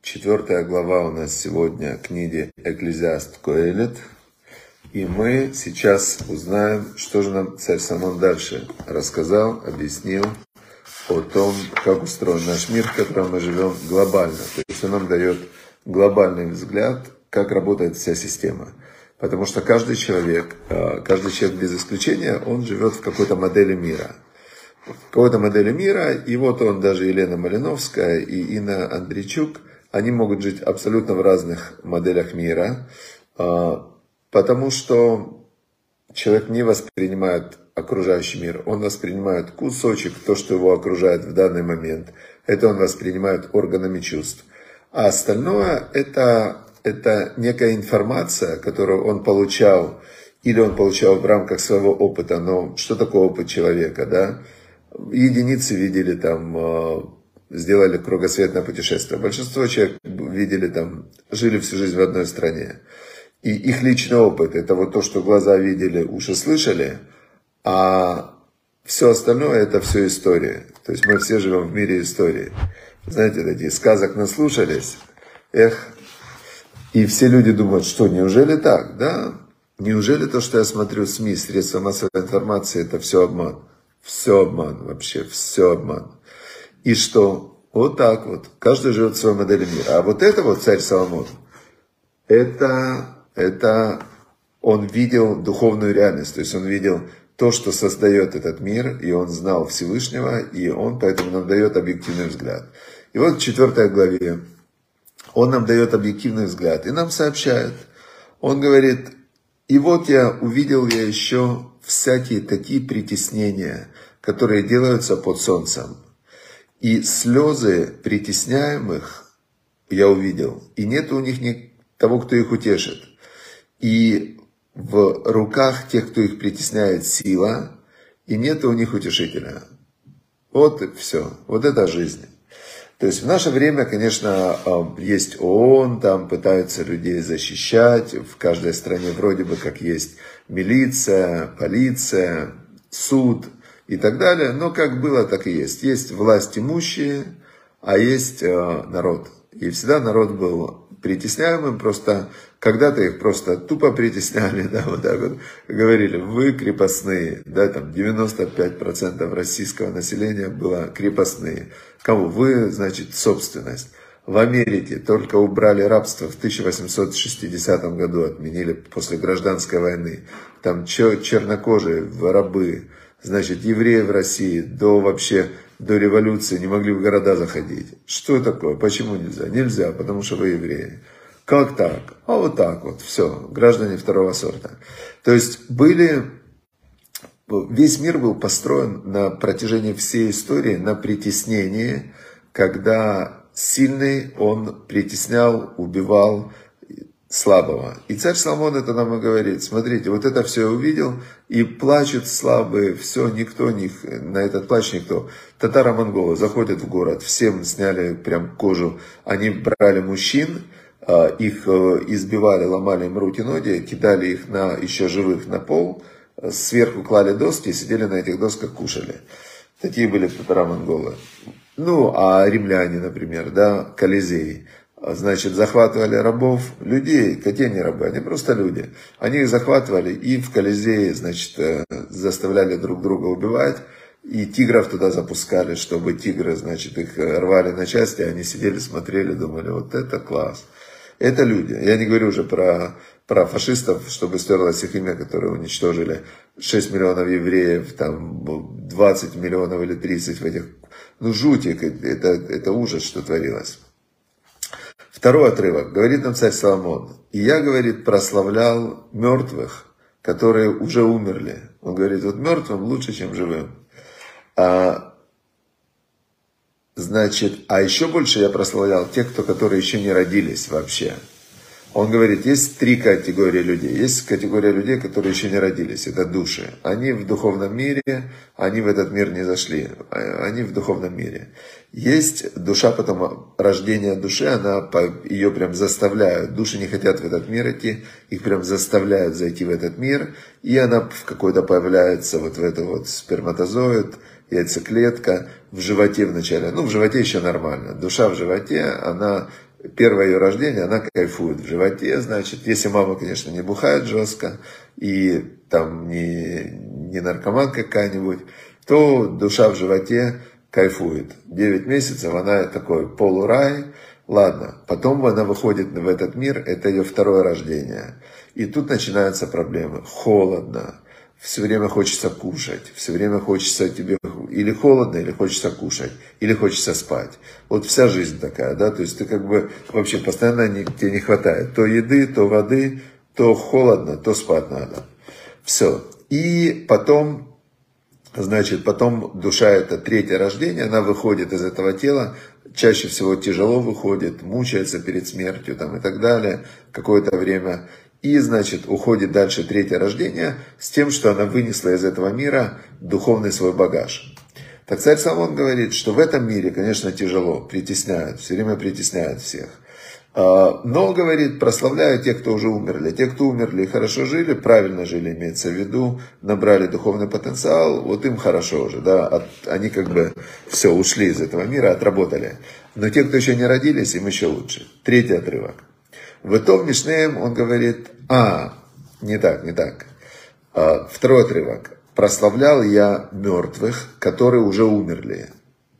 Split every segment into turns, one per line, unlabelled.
Четвертая глава у нас сегодня книги Экклезиаст Коэлет. И мы сейчас узнаем, что же нам царь Самон дальше рассказал, объяснил о том, как устроен наш мир, в котором мы живем глобально. То есть он нам дает глобальный взгляд, как работает вся система. Потому что каждый человек, э, каждый человек без исключения, он живет в какой-то модели мира. Какой-то модели мира, и вот он, даже Елена Малиновская и Инна Андрейчук – они могут жить абсолютно в разных моделях мира, а, потому что человек не воспринимает окружающий мир, он воспринимает кусочек, то, что его окружает в данный момент, это он воспринимает органами чувств. А остальное это, это некая информация, которую он получал, или он получал в рамках своего опыта, но что такое опыт человека, да? Единицы видели там а, сделали кругосветное путешествие. Большинство человек видели там, жили всю жизнь в одной стране. И их личный опыт, это вот то, что глаза видели, уши слышали, а все остальное это все история. То есть мы все живем в мире истории. Знаете, такие сказок наслушались, эх, и все люди думают, что неужели так, да? Неужели то, что я смотрю СМИ, средства массовой информации, это все обман? Все обман вообще, все обман. И что? Вот так вот. Каждый живет в своей модели мира. А вот это вот царь Соломон, это, это он видел духовную реальность. То есть он видел то, что создает этот мир, и он знал Всевышнего, и он поэтому нам дает объективный взгляд. И вот в четвертой главе он нам дает объективный взгляд и нам сообщает. Он говорит, и вот я увидел я еще всякие такие притеснения, которые делаются под солнцем. И слезы притесняемых я увидел, и нет у них ни того, кто их утешит. И в руках тех, кто их притесняет, сила, и нет у них утешителя. Вот и все. Вот это жизнь. То есть в наше время, конечно, есть ООН, там пытаются людей защищать, в каждой стране вроде бы как есть милиция, полиция, суд – и так далее. Но как было, так и есть. Есть власть имущие, а есть э, народ. И всегда народ был притесняемым, просто когда-то их просто тупо притесняли, да, вот так вот говорили, вы крепостные, да, там 95% российского населения было крепостные. Кому? Вы, значит, собственность. В Америке только убрали рабство в 1860 году, отменили после гражданской войны. Там чернокожие, рабы, значит, евреи в России до вообще, до революции не могли в города заходить. Что такое? Почему нельзя? Нельзя, потому что вы евреи. Как так? А вот так вот, все, граждане второго сорта. То есть были, весь мир был построен на протяжении всей истории на притеснении, когда сильный он притеснял, убивал, слабого. И царь Соломон это нам и говорит, смотрите, вот это все увидел, и плачут слабые, все, никто них, на этот плач никто. Татаро-монголы заходят в город, всем сняли прям кожу, они брали мужчин, а, их э, избивали, ломали им руки, ноги, кидали их на, еще живых на пол, сверху клали доски, сидели на этих досках, кушали. Такие были татаро-монголы. Ну, а римляне, например, да, Колизей – значит, захватывали рабов, людей, какие они рабы, они просто люди. Они их захватывали и в Колизее, значит, э, заставляли друг друга убивать, и тигров туда запускали, чтобы тигры, значит, их э, рвали на части, они сидели, смотрели, думали, вот это класс. Это люди. Я не говорю уже про, про фашистов, чтобы стерлось их имя, которые уничтожили 6 миллионов евреев, там 20 миллионов или 30 в этих... Ну, жутик, это, это ужас, что творилось. Второй отрывок. Говорит нам царь Соломон. И я, говорит, прославлял мертвых, которые уже умерли. Он говорит, вот мертвым лучше, чем живым. А, значит, а еще больше я прославлял тех, кто, которые еще не родились вообще. Он говорит, есть три категории людей. Есть категория людей, которые еще не родились. Это души. Они в духовном мире, они в этот мир не зашли. Они в духовном мире. Есть душа потом, рождение души, она, ее прям заставляют. Души не хотят в этот мир идти, их прям заставляют зайти в этот мир. И она в какой-то появляется вот в это вот сперматозоид, яйцеклетка в животе вначале. Ну, в животе еще нормально. Душа в животе, она первое ее рождение, она кайфует в животе, значит, если мама, конечно, не бухает жестко, и там не, не наркоман какая-нибудь, то душа в животе кайфует. 9 месяцев она такой полурай, ладно, потом она выходит в этот мир, это ее второе рождение. И тут начинаются проблемы. Холодно, все время хочется кушать, все время хочется тебе или холодно, или хочется кушать, или хочется спать. Вот вся жизнь такая, да, то есть ты как бы вообще постоянно не, тебе не хватает то еды, то воды, то холодно, то спать надо. Все. И потом, значит, потом душа это третье рождение, она выходит из этого тела, чаще всего тяжело выходит, мучается перед смертью там, и так далее, какое-то время. И, значит, уходит дальше третье рождение с тем, что она вынесла из этого мира духовный свой багаж. Так царь Соломон говорит, что в этом мире, конечно, тяжело, притесняют, все время притесняют всех. А, но, говорит, прославляю тех, кто уже умерли. Те, кто умерли и хорошо жили, правильно жили, имеется в виду, набрали духовный потенциал, вот им хорошо уже, да, они как бы все, ушли из этого мира, отработали. Но те, кто еще не родились, им еще лучше. Третий отрывок. В этом Мишнеем он говорит, а, не так, не так. А, второй отрывок. Прославлял я мертвых, которые уже умерли.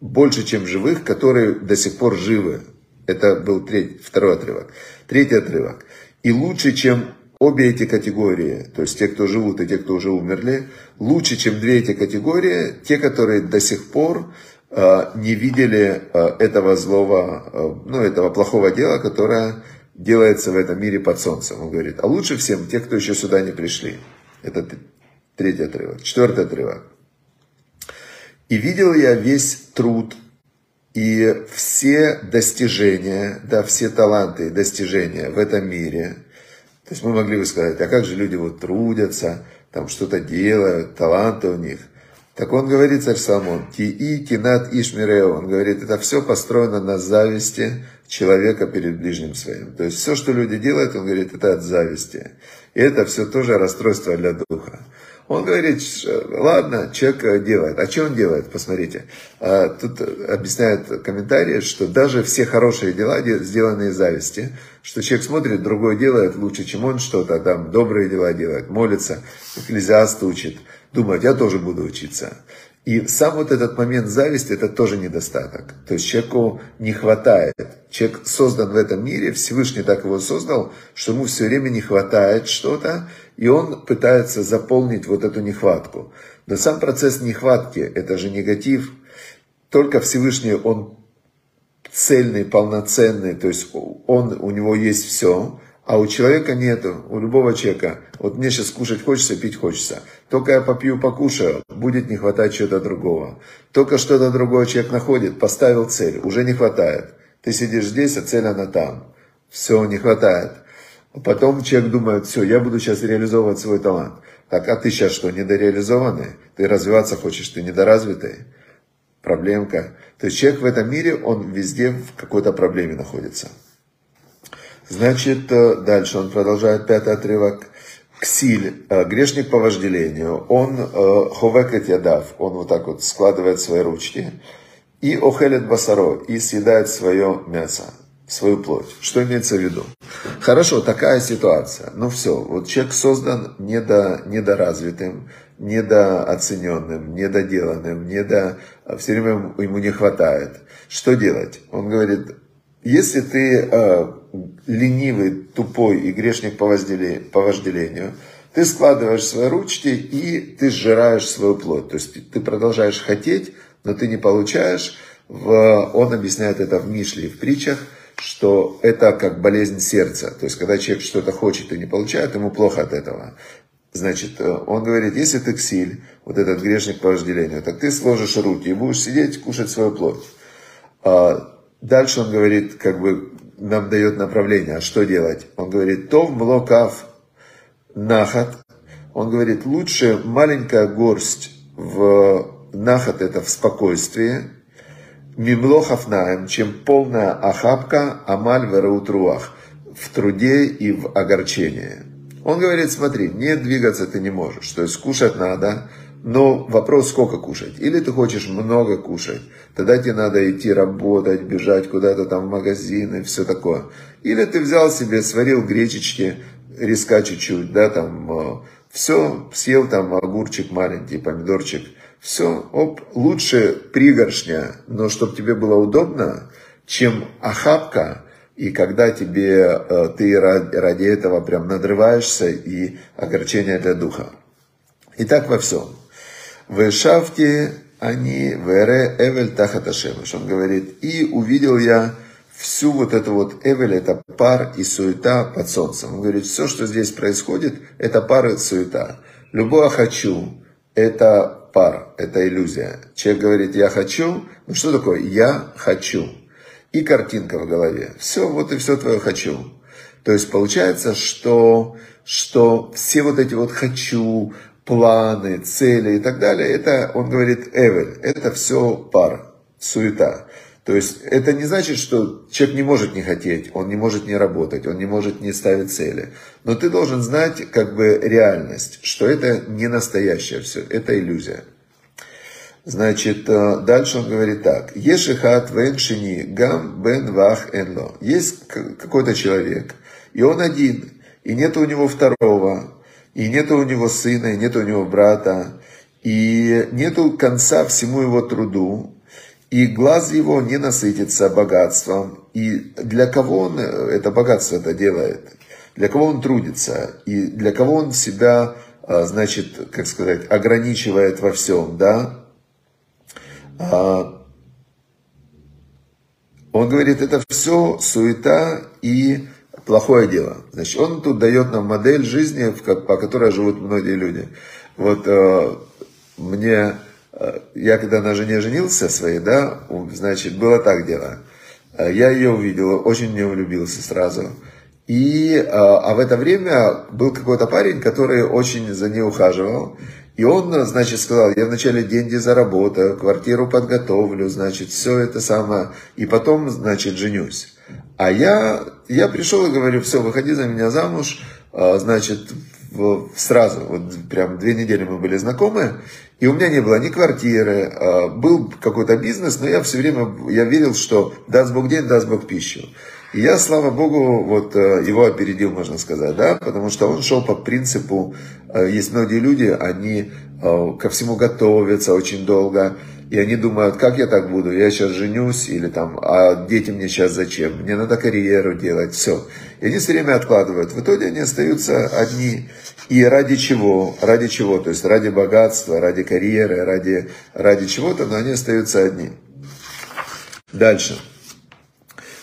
Больше, чем живых, которые до сих пор живы. Это был третий, второй отрывок. Третий отрывок. И лучше, чем обе эти категории, то есть те, кто живут и те, кто уже умерли, лучше, чем две эти категории, те, которые до сих пор э, не видели э, этого злого, ну, этого плохого дела, которое делается в этом мире под солнцем. Он говорит, а лучше всем те, кто еще сюда не пришли. Это третий отрывок. Четвертый отрывок. И видел я весь труд и все достижения, да, все таланты и достижения в этом мире. То есть мы могли бы сказать, а как же люди вот трудятся, там что-то делают, таланты у них. Так он говорит, царь Соломон, Тии, Кинат, Ишмирео, он говорит, это все построено на зависти человека перед ближним своим. То есть все, что люди делают, он говорит, это от зависти. И это все тоже расстройство для духа. Он говорит, ладно, человек делает. А что он делает? Посмотрите. А, тут объясняет комментарии, что даже все хорошие дела сделаны из зависти, что человек смотрит, другой делает лучше, чем он что-то, там добрые дела делает, молится, экклезиаст учит, думает, я тоже буду учиться. И сам вот этот момент зависти, это тоже недостаток. То есть человеку не хватает. Человек создан в этом мире, Всевышний так его создал, что ему все время не хватает что-то, и он пытается заполнить вот эту нехватку. Но сам процесс нехватки, это же негатив. Только Всевышний, он цельный, полноценный, то есть он, у него есть все, а у человека нету, у любого человека. Вот мне сейчас кушать хочется, пить хочется. Только я попью, покушаю, будет не хватать чего-то другого. Только что-то другое человек находит, поставил цель, уже не хватает. Ты сидишь здесь, а цель она там. Все, не хватает. Потом человек думает, все, я буду сейчас реализовывать свой талант. Так, а ты сейчас что, недореализованный? Ты развиваться хочешь, ты недоразвитый? Проблемка. То есть человек в этом мире, он везде в какой-то проблеме находится. Значит, э, дальше он продолжает пятый отрывок. Ксиль, э, грешник по вожделению, он э, ховекет ядав, он вот так вот складывает свои ручки, и охелет басаро, и съедает свое мясо, свою плоть. Что имеется в виду? Хорошо, такая ситуация. Ну все, вот человек создан недо, недоразвитым, недооцененным, недоделанным, недо... все время ему не хватает. Что делать? Он говорит, если ты э, ленивый, тупой и грешник по, возделению, по вожделению, ты складываешь свои ручки и ты сжираешь свою плоть. То есть ты продолжаешь хотеть, но ты не получаешь. В, он объясняет это в Мишле и в притчах, что это как болезнь сердца. То есть когда человек что-то хочет и не получает, ему плохо от этого. Значит, э, он говорит, если ты ксиль, вот этот грешник по вожделению, так ты сложишь руки и будешь сидеть, кушать свою плоть. Дальше он говорит, как бы нам дает направление, а что делать? Он говорит, то в млокав нахат. Он говорит, лучше маленькая горсть в нахат, это в спокойствии, мимлохав наем, чем полная ахапка амаль вераутруах, в труде и в огорчении. Он говорит, смотри, не двигаться ты не можешь, то есть кушать надо, но вопрос, сколько кушать. Или ты хочешь много кушать, тогда тебе надо идти работать, бежать куда-то там в магазин и все такое. Или ты взял себе, сварил гречечки, риска чуть-чуть, да, там, э, все, съел там огурчик маленький, помидорчик, все, оп, лучше пригоршня, но чтобы тебе было удобно, чем охапка, и когда тебе, э, ты ради этого прям надрываешься, и огорчение для духа. И так во всем. В Шафте они, вере эвель тахаташемыш. Он говорит, и увидел я всю вот эту вот эвель, это пар и суета под солнцем. Он говорит, все, что здесь происходит, это пар и суета. Любое «хочу» – это пар, это иллюзия. Человек говорит «я хочу», ну что такое «я хочу»? И картинка в голове. Все, вот и все твое «хочу». То есть получается, что, что все вот эти вот «хочу», планы, цели и так далее, это, он говорит, эвель, это все пар, суета. То есть это не значит, что человек не может не хотеть, он не может не работать, он не может не ставить цели. Но ты должен знать как бы реальность, что это не настоящее все, это иллюзия. Значит, э, дальше он говорит так. Ешихат веншини гам бен вах энло. Есть какой-то человек, и он один, и нет у него второго, и нет у него сына, и нет у него брата, и нету конца всему его труду, и глаз его не насытится богатством. И для кого он это богатство это делает? Для кого он трудится? И для кого он себя, а, значит, как сказать, ограничивает во всем, да? А, он говорит, это все суета и плохое дело. Значит, он тут дает нам модель жизни, по которой живут многие люди. Вот э, мне, э, я когда на жене женился своей, да, значит, было так дело. Э, я ее увидел, очень в нее влюбился сразу. И, а в это время был какой-то парень, который очень за ней ухаживал. И он, значит, сказал, я вначале деньги заработаю, квартиру подготовлю, значит, все это самое, и потом, значит, женюсь. А я, я пришел и говорю, все, выходи за меня замуж, а, значит, сразу, вот прям две недели мы были знакомы, и у меня не было ни квартиры, а, был какой-то бизнес, но я все время, я верил, что даст Бог день, даст Бог пищу. И я, слава Богу, вот э, его опередил, можно сказать, да, потому что он шел по принципу, э, есть многие люди, они э, ко всему готовятся очень долго, и они думают, как я так буду, я сейчас женюсь, или там, а дети мне сейчас зачем, мне надо карьеру делать, все. И они все время откладывают. В итоге они остаются одни. И ради чего? Ради чего? То есть ради богатства, ради карьеры, ради, ради чего-то, но они остаются одни. Дальше.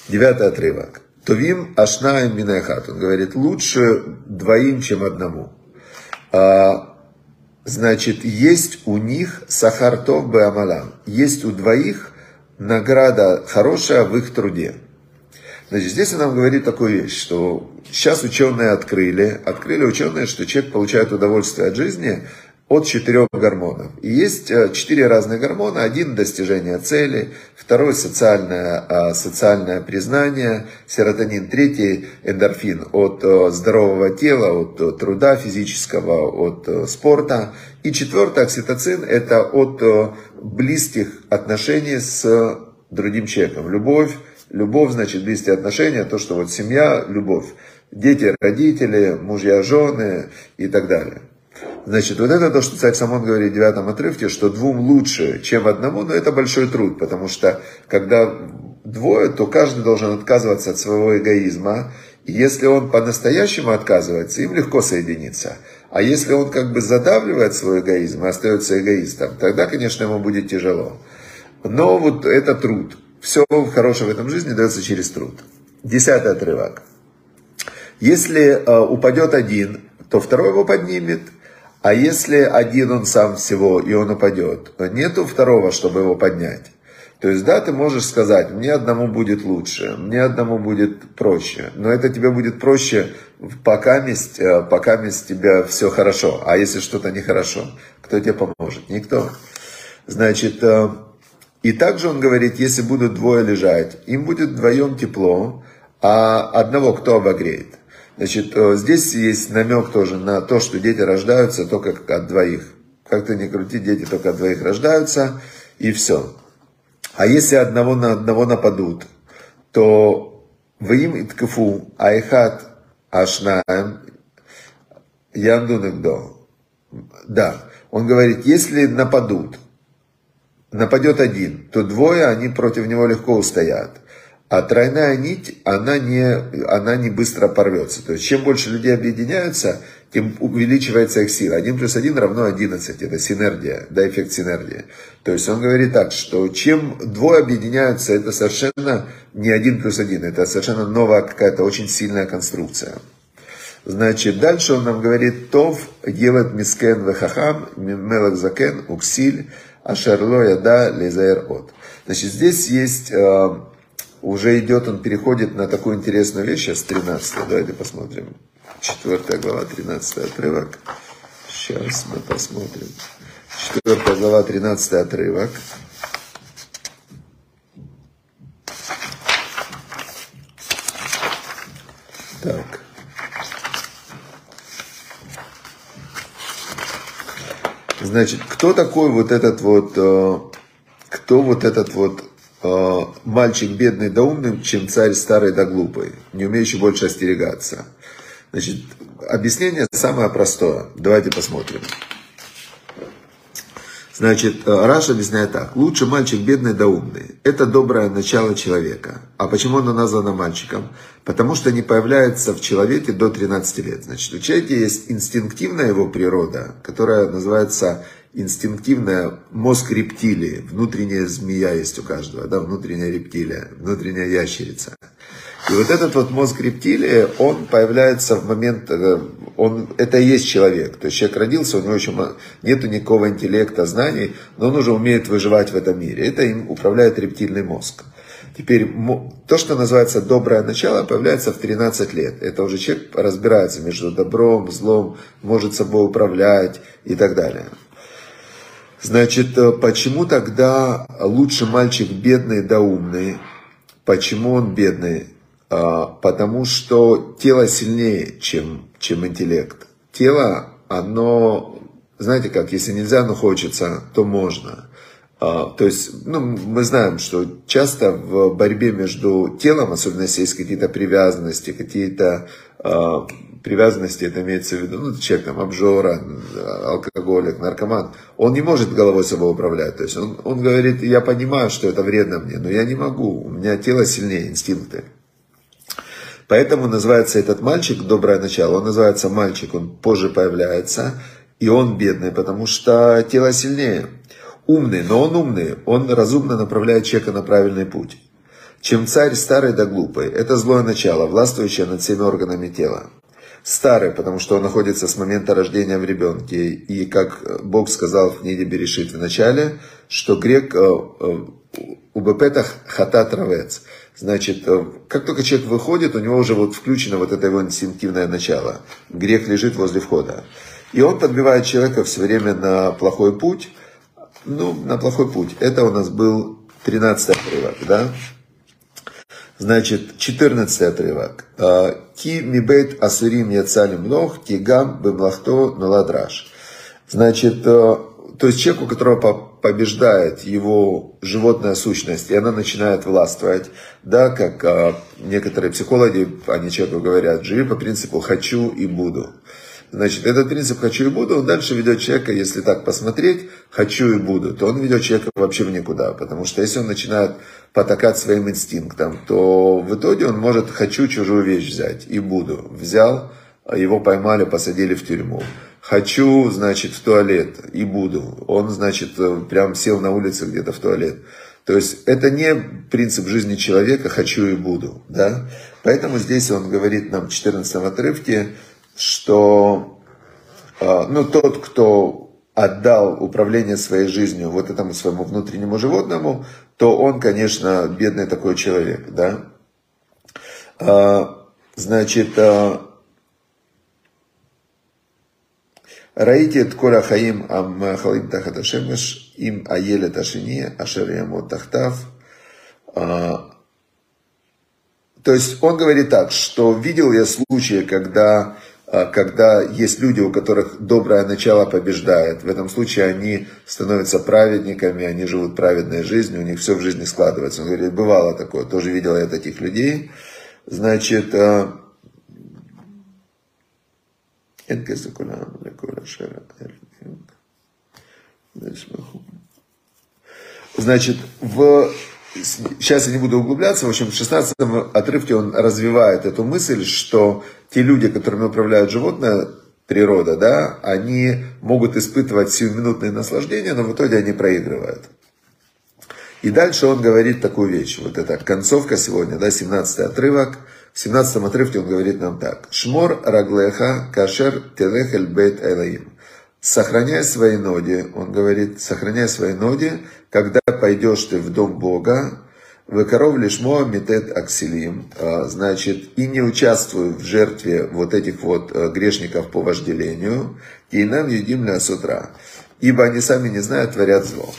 Девятый отрывок. Тувим ашнаем минахат. Он говорит, лучше двоим, чем одному. А, значит, есть у них сахартов беамалам. Есть у двоих награда хорошая в их труде. Значит, здесь он нам говорит такую вещь, что сейчас ученые открыли, открыли ученые, что человек получает удовольствие от жизни от четырех гормонов. И есть э, четыре разных гормона. Один – достижение цели, второй – социальное, а, социальное признание, серотонин, третий – эндорфин от э, здорового тела, от э, труда физического, от спорта. И четвертый – окситоцин – это от близких отношений с другим человеком. Любовь, любовь значит близкие отношения, то, что вот семья – любовь. Дети, родители, мужья, жены и так далее. Значит, вот это то, что царь Самон говорит в девятом отрывке, что двум лучше, чем одному, но это большой труд, потому что когда двое, то каждый должен отказываться от своего эгоизма, и если он по-настоящему отказывается, им легко соединиться. А если он как бы задавливает свой эгоизм и остается эгоистом, тогда, конечно, ему будет тяжело. Но вот это труд. Все хорошее в этом жизни дается через труд. Десятый отрывок. Если э, упадет один, то второй его поднимет – а если один он сам всего, и он упадет, нету второго, чтобы его поднять. То есть, да, ты можешь сказать, мне одному будет лучше, мне одному будет проще. Но это тебе будет проще, пока месть, э, пока месть тебя все хорошо. А если что-то нехорошо, кто тебе поможет? Никто. Значит, э, и также он говорит, если будут двое лежать, им будет вдвоем тепло, а одного кто обогреет? Значит, э, здесь есть намек тоже на то, что дети рождаются только от двоих. Как-то не крути, дети только от двоих рождаются, и все. А если одного на одного нападут, то им иткафу айхат ашнаем яндунэгдо. Да, он говорит, если нападут, нападет один, то двое, они против него легко устоят. А тройная нить, она не, она не быстро порвется. То есть, чем больше людей объединяются, тем увеличивается их сила. 1 плюс 1 равно 11. Это синергия, да, эффект синергии. То есть, он говорит так, что чем двое объединяются, это совершенно не 1 плюс 1. Это совершенно новая какая-то очень сильная конструкция. Значит, дальше он нам говорит, Тов елет мискен вехахам, мелах закен, уксиль, ашерло яда лезаэр от. Значит, здесь есть э, уже идет, он переходит на такую интересную вещь, сейчас 13 давайте посмотрим. 4 глава, 13 отрывок. Сейчас мы посмотрим. 4 глава, 13 отрывок. Так. Значит, кто такой вот этот вот, э, кто вот этот вот мальчик бедный да умным, чем царь старый да глупый, не умеющий больше остерегаться. Значит, объяснение самое простое. Давайте посмотрим. Значит, э, Раш объясняет так. Лучше мальчик бедный да умный. Это доброе начало человека. А почему оно названо мальчиком? Потому что не появляется в человеке до 13 лет. Значит, у человека есть инстинктивная его природа, которая называется инстинктивная мозг рептилии, внутренняя змея есть у каждого, да, внутренняя рептилия, внутренняя ящерица. И вот этот вот мозг рептилии, он появляется в момент, э, он, это и есть человек. То есть человек родился, у него еще нету никакого интеллекта, знаний, но он уже умеет выживать в этом мире. Это им управляет рептильный мозг. Теперь то, что называется доброе начало, появляется в 13 лет. Это уже человек разбирается между добром, злом, может собой управлять и так далее. Значит, э, почему тогда лучше мальчик бедный да умный? Почему он бедный? А, потому что тело сильнее, чем, чем интеллект. Тело, оно, знаете как, если нельзя, но хочется, то можно. А, то есть, ну, мы знаем, что часто в борьбе между телом, особенно если есть какие-то привязанности, какие-то а, привязанности, это имеется в виду, ну, человек там обжора, алкоголик, наркоман, он не может головой собой управлять. То есть он, он говорит, я понимаю, что это вредно мне, но я не могу, у меня тело сильнее, инстинкты. Поэтому называется этот мальчик, доброе начало, он называется мальчик, он позже появляется, и он бедный, потому что тело сильнее. Умный, но он умный, он разумно направляет человека на правильный путь. Чем царь старый да глупый, это злое начало, властвующее над всеми органами тела старый, потому что он находится с момента рождения в ребенке. И как Бог сказал в книге Берешит в начале, что грек э, э, у бепетах хатат равец. Значит, э, как только человек выходит, у него уже вот включено вот это его инстинктивное начало. Грех лежит возле входа. И он подбивает человека все время на плохой путь. Ну, на плохой путь. Это у нас был 13 отрывок, да? Значит, 14 отрывок. А, ки мибейт асурим яцалим нох, тигам бемлахто наладраш. Значит, э, то есть человек, у которого побеждает его животная сущность, и она начинает властвовать, да, как а, некоторые психологи, они человеку говорят, живи по принципу «хочу и буду». Значит, этот принцип «хочу и буду», он дальше ведет человека, если так посмотреть, «хочу и буду», то он ведет человека вообще в никуда. Потому что если он начинает потакать своим инстинктам, то в итоге он может «хочу чужую вещь взять» и «буду». Взял, его поймали, посадили в тюрьму. Хочу, значит, в туалет и буду. Он, значит, прям сел на улице где-то в туалет. То есть это не принцип жизни человека «хочу и буду». Да? Поэтому здесь он говорит нам в 14 отрывке, что а, ну, тот, кто отдал управление своей жизнью вот этому своему внутреннему животному, то он, конечно, бедный такой человек, да. А, значит, а, Раити Коля Хаим Ам Тахаташемеш им Аеле Ташини Ашер Тахтав. То есть он говорит так, что видел я случаи, когда когда есть люди, у которых доброе начало побеждает. В этом случае они становятся праведниками, они живут праведной жизнью, у них все в жизни складывается. Он говорит, бывало такое, тоже видел я таких людей. Значит, а, Значит, в сейчас я не буду углубляться, в общем, в 16 отрывке он развивает эту мысль, что те люди, которыми управляют животное, природа, да, они могут испытывать сиюминутные наслаждения, но в итоге они проигрывают. И дальше он говорит такую вещь, вот эта концовка сегодня, да, 17 отрывок, в 17 отрывке он говорит нам так. Шмор раглеха кашер телехель бейт элаим. Сохраняй свои ноги, он говорит, сохраняй свои ноги, когда пойдешь ты в дом Бога, Векоров лишмо метет акселим, а, значит, и не участвуй в жертве вот этих вот а, грешников по вожделению, и нам едим с утра, ибо они сами не знают, творят зло.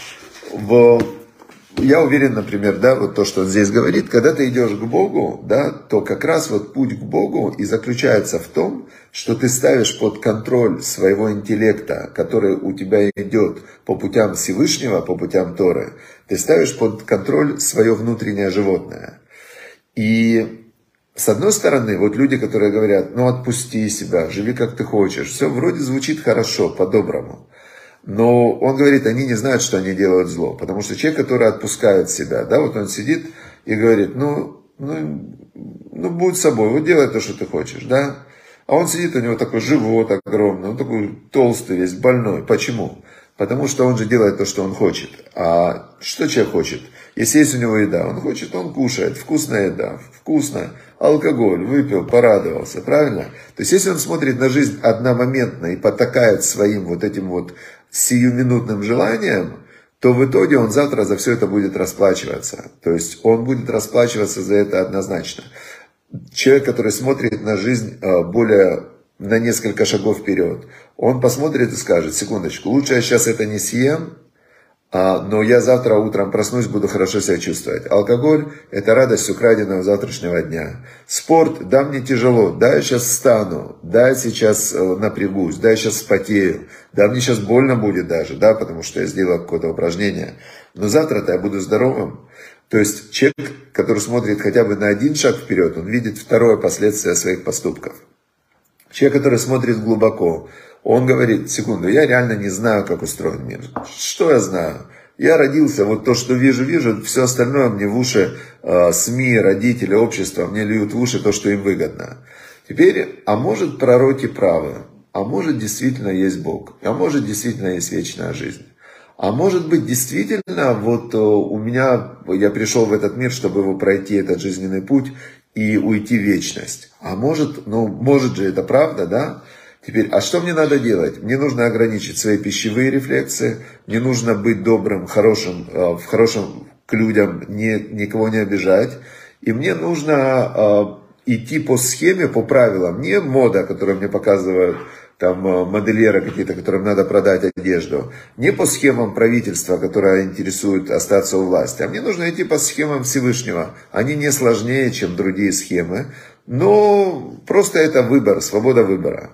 В я уверен, например, да, вот то, что он здесь говорит, когда ты идешь к Богу, да, то как раз вот путь к Богу и заключается в том, что ты ставишь под контроль своего интеллекта, который у тебя идет по путям Всевышнего, по путям Торы, ты ставишь под контроль свое внутреннее животное. И с одной стороны, вот люди, которые говорят, ну отпусти себя, живи как ты хочешь, все вроде звучит хорошо, по-доброму. Но он говорит, они не знают, что они делают зло. Потому что человек, который отпускает себя, да, вот он сидит и говорит, ну, ну, ну будь собой, вот делай то, что ты хочешь, да. А он сидит, у него такой живот огромный, он такой толстый весь, больной. Почему? Потому что он же делает то, что он хочет. А что человек хочет? Если есть у него еда, он хочет, он кушает. Вкусная еда, вкусно. Алкоголь, выпил, порадовался, правильно? То есть, если он смотрит на жизнь одномоментно и потакает своим вот этим вот сиюминутным желанием, то в итоге он завтра за все это будет расплачиваться. То есть он будет расплачиваться за это однозначно. Человек, который смотрит на жизнь э, более на несколько шагов вперед, он посмотрит и скажет, секундочку, лучше я сейчас это не съем, но я завтра утром проснусь, буду хорошо себя чувствовать. Алкоголь – это радость украденного завтрашнего дня. Спорт – да, мне тяжело, да, я сейчас встану, да, я сейчас э, напрягусь, да, я сейчас спотею, да, мне сейчас больно будет даже, да, потому что я сделал какое-то упражнение. Но завтра-то я буду здоровым. То есть человек, который смотрит хотя бы на один шаг вперед, он видит второе последствие своих поступков. Человек, который смотрит глубоко, он говорит, секунду, я реально не знаю, как устроен мир. Что я знаю? Я родился, вот то, что вижу, вижу, все остальное мне в уши э, СМИ, родители, общество, мне льют в уши то, что им выгодно. Теперь, а может пророки правы, а может действительно есть Бог, а может действительно есть вечная жизнь. А может быть, действительно, вот э, у меня, я пришел в этот мир, чтобы его пройти, этот жизненный путь, и уйти в вечность. А может, ну, может же это правда, да? Теперь, а что мне надо делать? Мне нужно ограничить свои пищевые рефлексы, мне нужно быть добрым, хорошим, э, в хорошем к людям, не, никого не обижать. И мне нужно э, идти по схеме, по правилам. Не мода, которую мне показывают там э, модельеры какие-то, которым надо продать одежду. Не по схемам правительства, которое интересует остаться у власти. А мне нужно идти по схемам Всевышнего. Они не сложнее, чем другие схемы. Но просто это выбор, свобода выбора.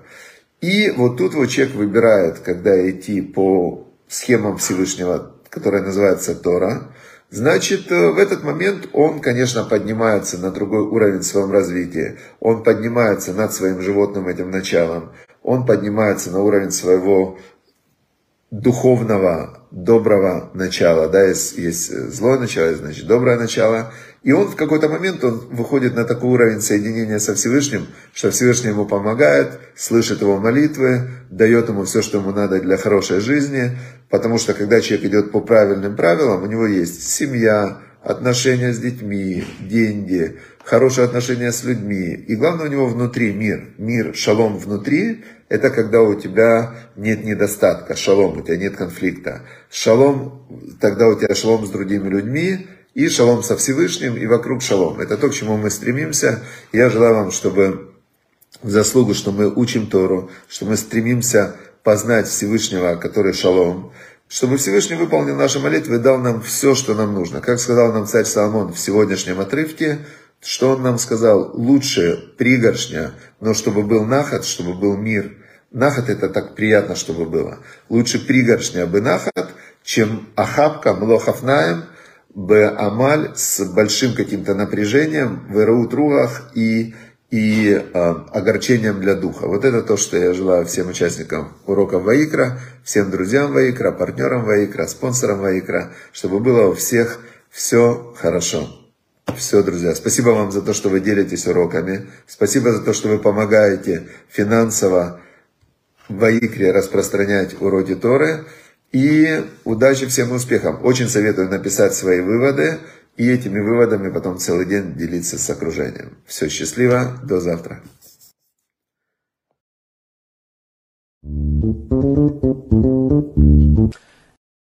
И вот тут вот человек выбирает, когда идти по схемам Всевышнего, которая называется Тора, значит, э, в этот момент он, конечно, поднимается на другой уровень в своем развитии. Он поднимается над своим животным этим началом. Он поднимается на уровень своего духовного, доброго начала. Да, есть, есть злое начало, значит, доброе начало. И он в какой-то момент он выходит на такой уровень соединения со Всевышним, что Всевышний ему помогает, слышит его молитвы, дает ему все, что ему надо для хорошей жизни. Потому что когда человек идет по правильным правилам, у него есть семья, отношения с детьми, деньги, хорошие отношения с людьми. И главное у него внутри мир. Мир, шалом внутри, это когда у тебя нет недостатка, шалом, у тебя нет конфликта. Шалом, тогда у тебя шалом с другими людьми, и шалом со Всевышним, и вокруг шалом. Это то, к чему мы стремимся. Я желаю вам, чтобы в заслугу, что мы учим Тору, что мы стремимся познать Всевышнего, который шалом, чтобы Всевышний выполнил наши молитвы и дал нам все, что нам нужно. Как сказал нам царь Соломон в сегодняшнем отрывке, Что он нам сказал? Лучше пригоршня, но чтобы был нахат, чтобы был мир. Нахат это так приятно, чтобы было. Лучше пригоршня бы нахат, чем ахапка млохафнаем, б амаль с большим каким-то напряжением в ругах и и э, огорчением для духа. Вот это то, что я желаю всем участникам урока Ваикра, всем друзьям Ваикра, партнерам Ваикра, спонсорам Ваикра, чтобы было у всех все хорошо. Все, друзья, спасибо вам за то, что вы делитесь уроками. Спасибо за то, что вы помогаете финансово в Ваикре распространять уроки Торы. И удачи всем успехам. Очень советую написать свои выводы и этими выводами потом целый день делиться с окружением. Все, счастливо, до завтра.